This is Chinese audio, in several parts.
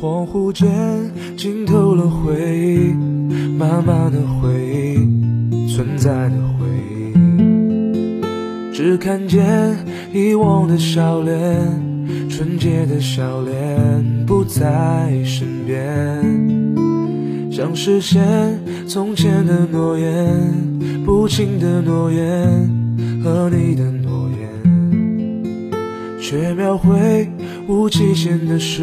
恍惚间浸透了回忆，满满的回忆，存在的回忆。只看见遗忘的笑脸，纯洁的笑脸不在身边，想实现从前的诺言，不轻的诺言和你的诺言，却描绘无期限的事。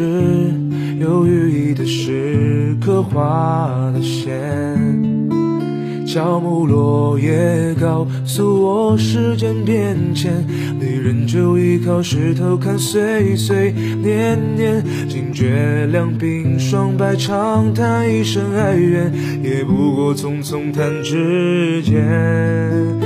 有寓意的诗，刻画的线，乔木落叶告诉我时间变迁，你仍旧依靠石头看岁岁年年，惊觉两鬓霜白，长叹一声哀怨，也不过匆匆弹指间。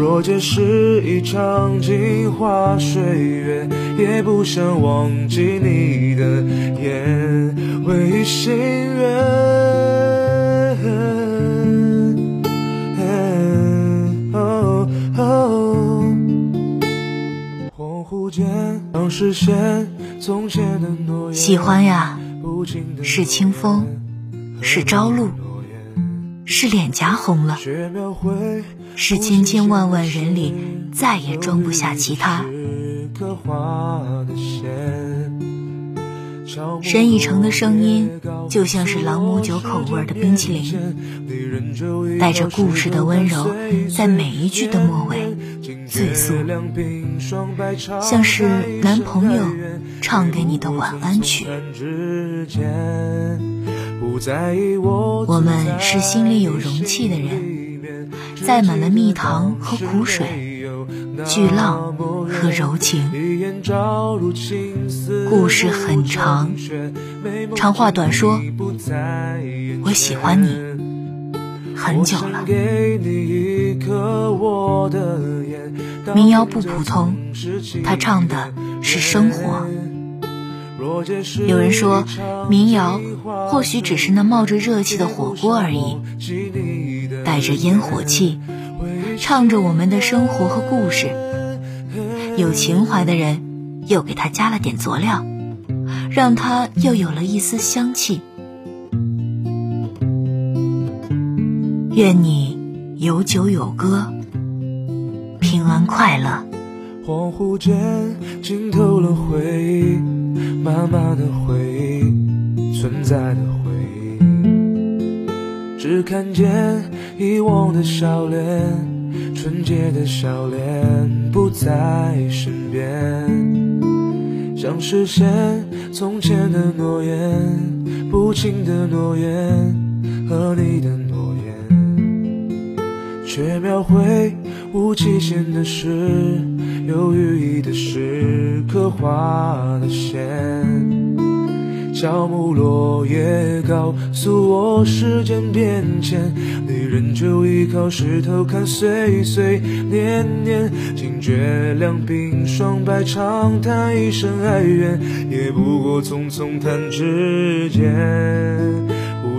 若这是一场镜花水月，也不想忘记你的眼，唯心愿。恍惚间，想实现从前的诺言。喜欢呀，是清风，是朝露。是脸颊红了，是千千万万人里再也装不下其他。沈以诚的声音就像是朗姆酒口味的冰淇淋，带着故事的温柔，在每一句的末尾醉诉，像是男朋友唱给你的晚安曲。我们是心里有容器的人，载满了蜜糖和苦水，巨浪和柔情。故事很长，长话短说，我喜欢你很久了。民谣不普通，他唱的是生活。有人说，民谣或许只是那冒着热气的火锅而已，带着烟火气，唱着我们的生活和故事。有情怀的人又给他加了点佐料，让他又有了一丝香气。愿你有酒有歌，平安快乐。恍惚间浸透了回忆。满满的回忆，存在的回忆，只看见遗忘的笑脸，纯洁的笑脸不在身边。想实现从前的诺言，不轻的诺言和你的，却描绘无期限的诗。有寓意的诗，刻画的线，乔木落叶告诉我时间变迁，你仍旧依靠石头看岁岁年年，惊觉两鬓霜白，长叹一声哀怨，也不过匆匆弹指间。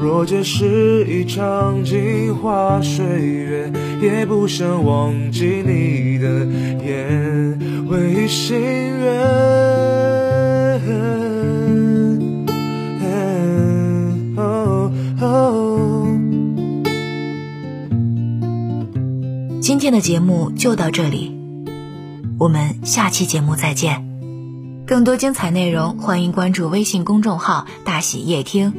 若这是一场镜花水月，也不想忘记你的眼，唯一心愿。今天的节目就到这里，我们下期节目再见。更多精彩内容，欢迎关注微信公众号“大喜夜听”。